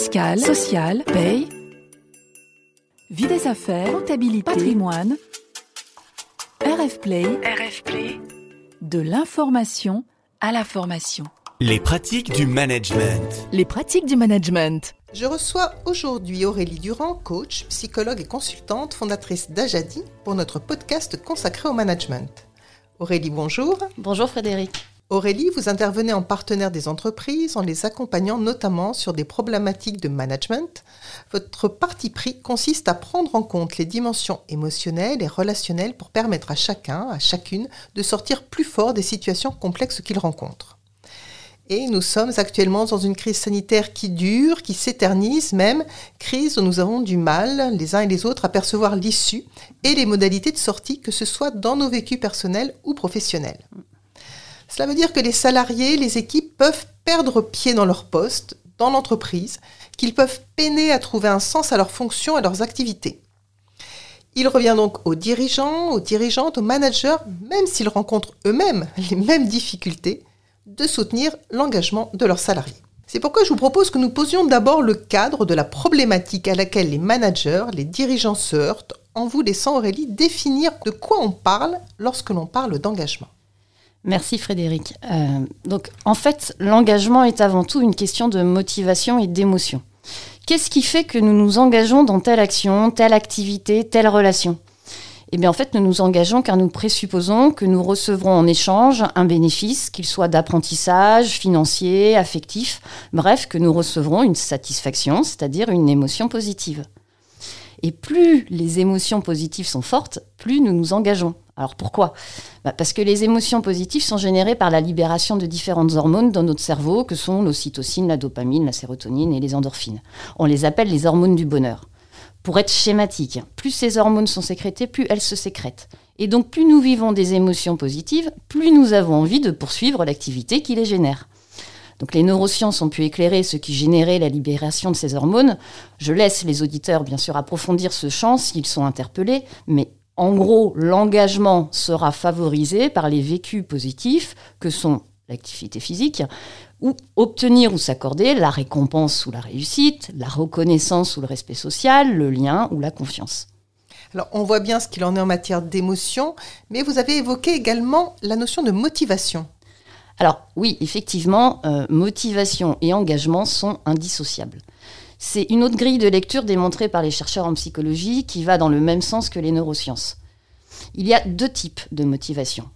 fiscale, sociale, paye, vie des affaires, comptabilité, patrimoine, RF Play, RF Play, de l'information à la formation. Les pratiques du management. Les pratiques du management. Je reçois aujourd'hui Aurélie Durand, coach, psychologue et consultante, fondatrice d'Ajadi, pour notre podcast consacré au management. Aurélie, bonjour. Bonjour Frédéric. Aurélie, vous intervenez en partenaire des entreprises en les accompagnant notamment sur des problématiques de management. Votre parti pris consiste à prendre en compte les dimensions émotionnelles et relationnelles pour permettre à chacun, à chacune, de sortir plus fort des situations complexes qu'il rencontre. Et nous sommes actuellement dans une crise sanitaire qui dure, qui s'éternise même, crise où nous avons du mal, les uns et les autres, à percevoir l'issue et les modalités de sortie, que ce soit dans nos vécus personnels ou professionnels. Cela veut dire que les salariés, les équipes peuvent perdre pied dans leur poste, dans l'entreprise, qu'ils peuvent peiner à trouver un sens à leurs fonctions et leurs activités. Il revient donc aux dirigeants, aux dirigeantes, aux managers, même s'ils rencontrent eux-mêmes les mêmes difficultés, de soutenir l'engagement de leurs salariés. C'est pourquoi je vous propose que nous posions d'abord le cadre de la problématique à laquelle les managers, les dirigeants se heurtent, en vous laissant Aurélie définir de quoi on parle lorsque l'on parle d'engagement. Merci Frédéric. Euh, donc en fait, l'engagement est avant tout une question de motivation et d'émotion. Qu'est-ce qui fait que nous nous engageons dans telle action, telle activité, telle relation? Eh bien en fait, nous nous engageons car nous présupposons que nous recevrons en échange un bénéfice, qu'il soit d'apprentissage, financier, affectif, bref, que nous recevrons une satisfaction, c'est-à-dire une émotion positive. Et plus les émotions positives sont fortes, plus nous nous engageons. Alors pourquoi? Bah, Parce que les émotions positives sont générées par la libération de différentes hormones dans notre cerveau, que sont l'ocytocine, la dopamine, la sérotonine et les endorphines. On les appelle les hormones du bonheur. Pour être schématique, plus ces hormones sont sécrétées, plus elles se sécrètent. Et donc plus nous vivons des émotions positives, plus nous avons envie de poursuivre l'activité qui les génère. Donc les neurosciences ont pu éclairer ce qui générait la libération de ces hormones. Je laisse les auditeurs bien sûr approfondir ce champ s'ils sont interpellés, mais en gros, l'engagement sera favorisé par les vécus positifs que sont l'activité physique, ou obtenir ou s'accorder la récompense ou la réussite, la reconnaissance ou le respect social, le lien ou la confiance. Alors, on voit bien ce qu'il en est en matière d'émotion, mais vous avez évoqué également la notion de motivation. Alors oui, effectivement, euh, motivation et engagement sont indissociables. C'est une autre grille de lecture démontrée par les chercheurs en psychologie qui va dans le même sens que les neurosciences. Il y a deux types de motivation.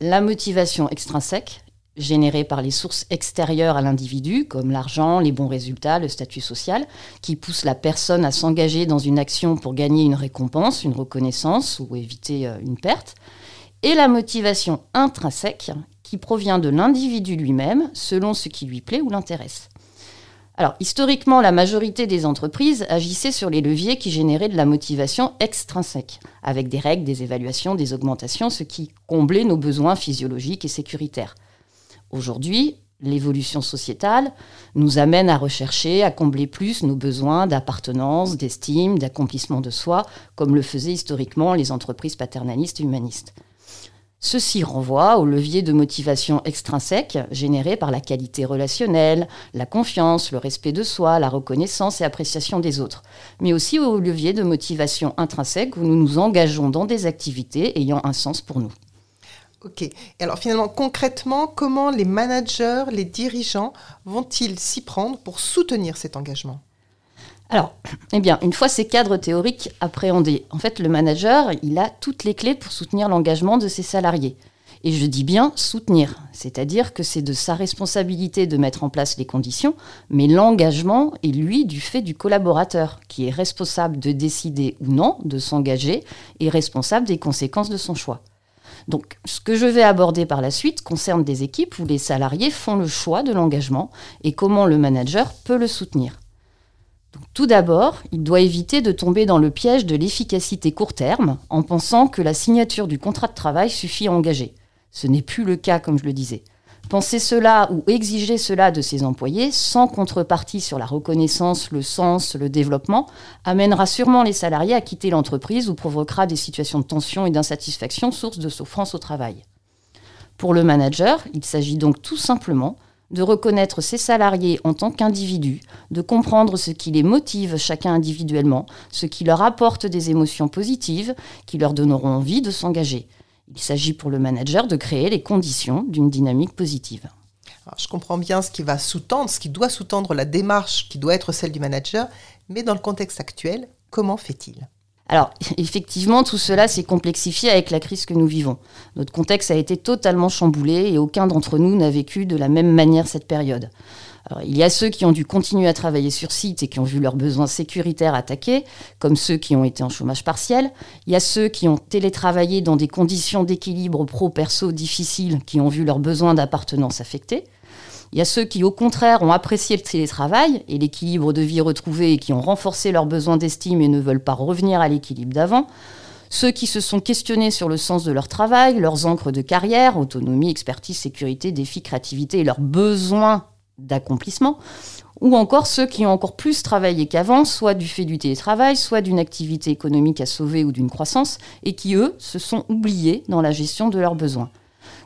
La motivation extrinsèque, générée par les sources extérieures à l'individu, comme l'argent, les bons résultats, le statut social, qui pousse la personne à s'engager dans une action pour gagner une récompense, une reconnaissance ou éviter euh, une perte. Et la motivation intrinsèque, qui provient de l'individu lui-même selon ce qui lui plaît ou l'intéresse. Alors, historiquement, la majorité des entreprises agissaient sur les leviers qui généraient de la motivation extrinsèque, avec des règles, des évaluations, des augmentations, ce qui comblait nos besoins physiologiques et sécuritaires. Aujourd'hui, l'évolution sociétale nous amène à rechercher, à combler plus nos besoins d'appartenance, d'estime, d'accomplissement de soi, comme le faisaient historiquement les entreprises paternalistes et humanistes. Ceci renvoie au levier de motivation extrinsèque généré par la qualité relationnelle, la confiance, le respect de soi, la reconnaissance et appréciation des autres, mais aussi au levier de motivation intrinsèque où nous nous engageons dans des activités ayant un sens pour nous. Ok. Et alors finalement, concrètement, comment les managers, les dirigeants vont-ils s'y prendre pour soutenir cet engagement? Alors, eh bien, une fois ces cadres théoriques appréhendés, en fait, le manager, il a toutes les clés pour soutenir l'engagement de ses salariés. Et je dis bien soutenir, c'est-à-dire que c'est de sa responsabilité de mettre en place les conditions, mais l'engagement est lui du fait du collaborateur, qui est responsable de décider ou non de s'engager et responsable des conséquences de son choix. Donc, ce que je vais aborder par la suite concerne des équipes où les salariés font le choix de l'engagement et comment le manager peut le soutenir tout d'abord, il doit éviter de tomber dans le piège de l'efficacité court terme en pensant que la signature du contrat de travail suffit à engager. Ce n'est plus le cas, comme je le disais. Penser cela ou exiger cela de ses employés sans contrepartie sur la reconnaissance, le sens, le développement amènera sûrement les salariés à quitter l'entreprise ou provoquera des situations de tension et d'insatisfaction source de souffrance au travail. Pour le manager, il s'agit donc tout simplement de reconnaître ses salariés en tant qu'individus, de comprendre ce qui les motive chacun individuellement, ce qui leur apporte des émotions positives, qui leur donneront envie de s'engager. Il s'agit pour le manager de créer les conditions d'une dynamique positive. je comprends bien ce qui va sous-tendre, ce qui doit sous-tendre la démarche qui doit être celle du manager, mais dans le contexte actuel, comment fait-il? Alors, effectivement, tout cela s'est complexifié avec la crise que nous vivons. Notre contexte a été totalement chamboulé et aucun d'entre nous n'a vécu de la même manière cette période. il y a ceux qui ont dû continuer à travailler sur site et qui ont vu leurs besoins sécuritaires attaqués, comme ceux qui ont été en chômage partiel. Il y a ceux qui ont télétravaillé dans des conditions d'équilibre pro-perso difficiles, qui ont vu leurs besoins d'appartenance affectés. Il y a ceux qui, au contraire, ont apprécié le télétravail et l'équilibre de vie retrouvé et qui ont renforcé leurs besoins d'estime et ne veulent pas revenir à l'équilibre d'avant. Ceux qui se sont questionnés sur le sens de leur travail, leurs encres de carrière, autonomie, expertise, sécurité, défi, créativité et leurs besoins d'accomplissement. Ou encore ceux qui ont encore plus travaillé qu'avant, soit du fait du télétravail, soit d'une activité économique à sauver ou d'une croissance, et qui, eux, se sont oubliés dans la gestion de leurs besoins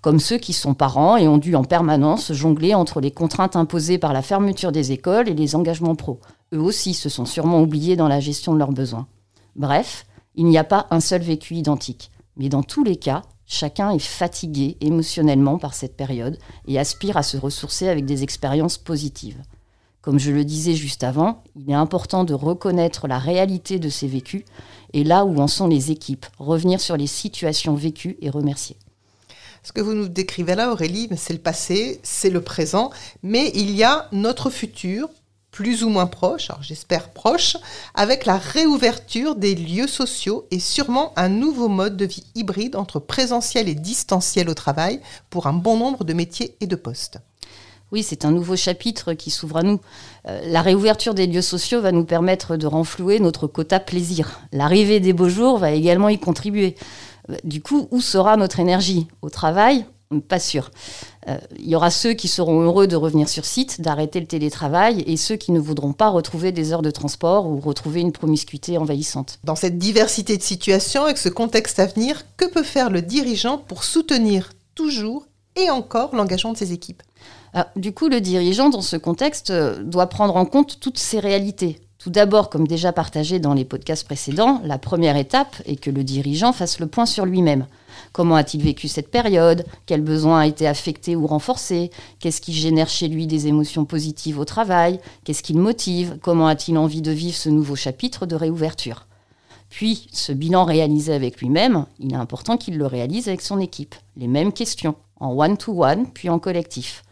comme ceux qui sont parents et ont dû en permanence jongler entre les contraintes imposées par la fermeture des écoles et les engagements pro. Eux aussi se sont sûrement oubliés dans la gestion de leurs besoins. Bref, il n'y a pas un seul vécu identique. Mais dans tous les cas, chacun est fatigué émotionnellement par cette période et aspire à se ressourcer avec des expériences positives. Comme je le disais juste avant, il est important de reconnaître la réalité de ces vécus et là où en sont les équipes, revenir sur les situations vécues et remercier. Ce que vous nous décrivez là, Aurélie, c'est le passé, c'est le présent, mais il y a notre futur, plus ou moins proche, alors j'espère proche, avec la réouverture des lieux sociaux et sûrement un nouveau mode de vie hybride entre présentiel et distanciel au travail pour un bon nombre de métiers et de postes. Oui, c'est un nouveau chapitre qui s'ouvre à nous. Euh, la réouverture des lieux sociaux va nous permettre de renflouer notre quota plaisir. L'arrivée des beaux jours va également y contribuer. Du coup, où sera notre énergie? Au travail? Pas sûr. Euh, il y aura ceux qui seront heureux de revenir sur site, d'arrêter le télétravail, et ceux qui ne voudront pas retrouver des heures de transport ou retrouver une promiscuité envahissante. Dans cette diversité de situations, avec ce contexte à venir, que peut faire le dirigeant pour soutenir toujours et encore l'engagement de ses équipes? Ah, Du coup, le dirigeant, dans ce contexte, euh, doit prendre en compte toutes ces réalités tout d'abord, comme déjà partagé dans les podcasts précédents, la première étape est que le dirigeant fasse le point sur lui-même. Comment a-t-il vécu cette période? Quel besoin a été affecté ou renforcé? Qu'est-ce qui génère chez lui des émotions positives au travail? Qu'est-ce qui le motive? Comment a-t-il envie de vivre ce nouveau chapitre de réouverture? Puis, ce bilan réalisé avec lui-même, il est important qu'il le réalise avec son équipe. Les mêmes questions, en one-to-one, puis en collectif.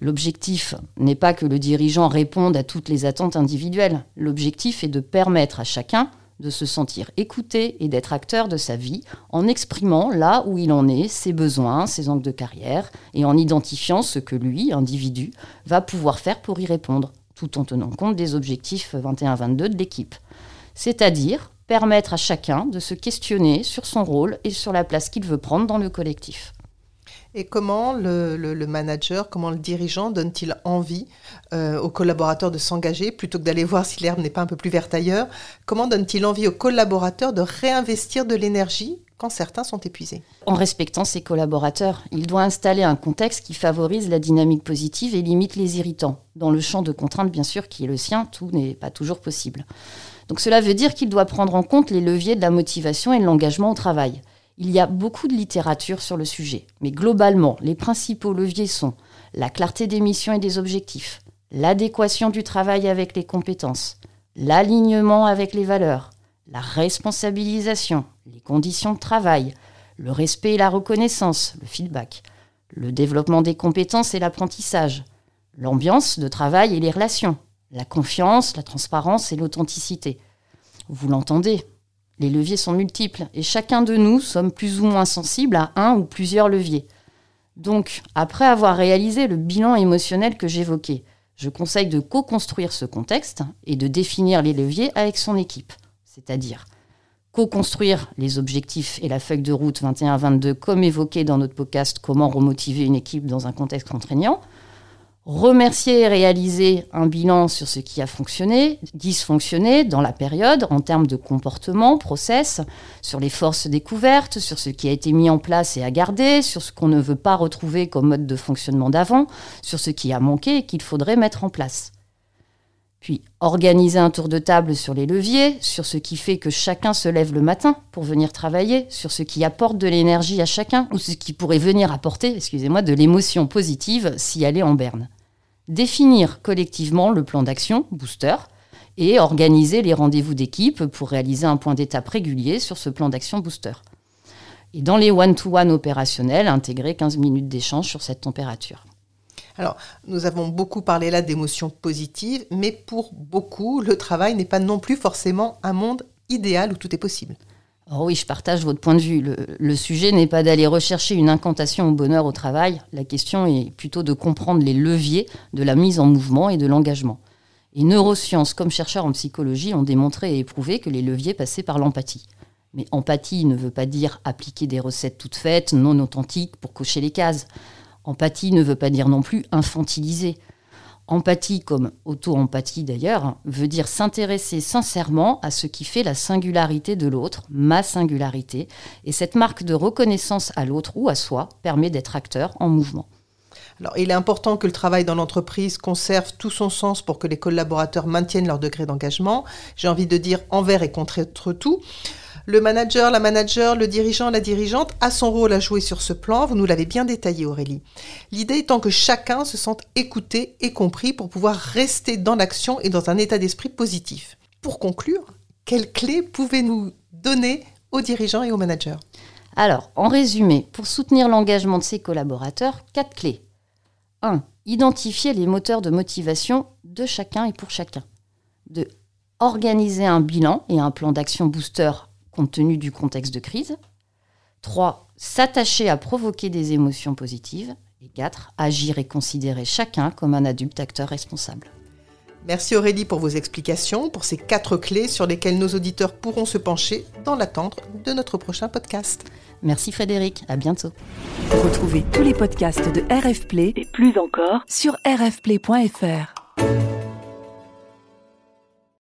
L'objectif n'est pas que le dirigeant réponde à toutes les attentes individuelles. L'objectif est de permettre à chacun de se sentir écouté et d'être acteur de sa vie en exprimant là où il en est, ses besoins, ses angles de carrière, et en identifiant ce que lui, individu, va pouvoir faire pour y répondre, tout en tenant compte des objectifs 21-22 de l'équipe. C'est-à-dire permettre à chacun de se questionner sur son rôle et sur la place qu'il veut prendre dans le collectif. Et comment le, manager, comment le dirigeant donne-t-il envie euh, aux collaborateurs de s'engager plutôt que d'aller voir si l'herbe n'est pas un peu plus verte ailleurs? Comment donne-t-il envie aux collaborateurs de réinvestir de l'énergie quand certains sont épuisés? En respectant ses collaborateurs, il doit installer un contexte qui favorise la dynamique positive et limite les irritants. Dans le champ de contraintes, bien sûr, qui est le sien, tout n'est pas toujours possible. Donc cela veut dire qu'il doit prendre en compte les leviers de la motivation et de l'engagement au travail. Il y a beaucoup de littérature sur le sujet, mais globalement, les principaux leviers sont la clarté des missions et des objectifs, l'adéquation du travail avec les compétences, l'alignement avec les valeurs, la responsabilisation, les conditions de travail, le respect et la reconnaissance, le feedback, le développement des compétences et l'apprentissage, l'ambiance de travail et les relations, la confiance, la transparence et l'authenticité. Vous l'entendez, les leviers sont multiples et chacun de nous sommes plus ou moins sensibles à un ou plusieurs leviers. Donc, après avoir réalisé le bilan émotionnel que j'évoquais, je conseille de co-construire ce contexte et de définir les leviers avec son équipe. C'est-à-dire co-construire les objectifs et la feuille de route 21-22 comme évoqué dans notre podcast Comment remotiver une équipe dans un contexte contraignant, remercier et réaliser un bilan sur ce qui a fonctionné, dysfonctionné dans la période en termes de comportement, process, sur les forces découvertes, sur ce qui a été mis en place et à garder, sur ce qu'on ne veut pas retrouver comme mode de fonctionnement d'avant, sur ce qui a manqué et qu'il faudrait mettre en place. Puis organiser un tour de table sur les leviers, sur ce qui fait que chacun se lève le matin pour venir travailler, sur ce qui apporte de l'énergie à chacun, ou ce qui pourrait venir apporter, excusez-moi, de l'émotion positive si elle est en berne. Définir collectivement le plan d'action, booster, et organiser les rendez-vous d'équipe pour réaliser un point d'étape régulier sur ce plan d'action booster. Et dans les one-to-one opérationnels, intégrer 15 minutes d'échange sur cette température. Alors, nous avons beaucoup parlé là d'émotions positives, mais pour beaucoup, le travail n'est pas non plus forcément un monde idéal où tout est possible. Oh oui, je partage votre point de vue. Le, sujet n'est pas d'aller rechercher une incantation au bonheur au travail. La question est plutôt de comprendre les leviers de la mise en mouvement et de l'engagement. Et neurosciences, comme chercheurs en psychologie, ont démontré et éprouvé que les leviers passaient par l'empathie. Mais empathie ne veut pas dire appliquer des recettes toutes faites, non authentiques, pour cocher les cases. Empathie ne veut pas dire non plus infantiliser. Empathie, comme auto-empathie d'ailleurs, veut dire s'intéresser sincèrement à ce qui fait la singularité de l'autre, ma singularité, et cette marque de reconnaissance à l'autre ou à soi permet d'être acteur en mouvement. Alors, il est important que le travail dans l'entreprise conserve tout son sens pour que les collaborateurs maintiennent leur degré d'engagement. J'ai envie de dire envers et contre tout. Le manager, la manager, le dirigeant, la dirigeante a son rôle à jouer sur ce plan. Vous nous l'avez bien détaillé, Aurélie. L'idée étant que chacun se sente écouté et compris pour pouvoir rester dans l'action et dans un état d'esprit positif. Pour conclure, quelles clés pouvez-nous donner aux dirigeants et aux managers? Alors, en résumé, pour soutenir l'engagement de ses collaborateurs, quatre clés. 1. Identifier les moteurs de motivation de chacun et pour chacun. 2. Organiser un bilan et un plan d'action booster compte tenu du contexte de crise. 3. S'attacher à provoquer des émotions positives. Et 4. Agir et considérer chacun comme un adulte acteur responsable. Merci Aurélie pour vos explications, pour ces quatre clés sur lesquelles nos auditeurs pourront se pencher dans l'attente de notre prochain podcast. Merci Frédéric, à bientôt. Retrouvez tous les podcasts de RF Play et plus encore sur rfplay.fr.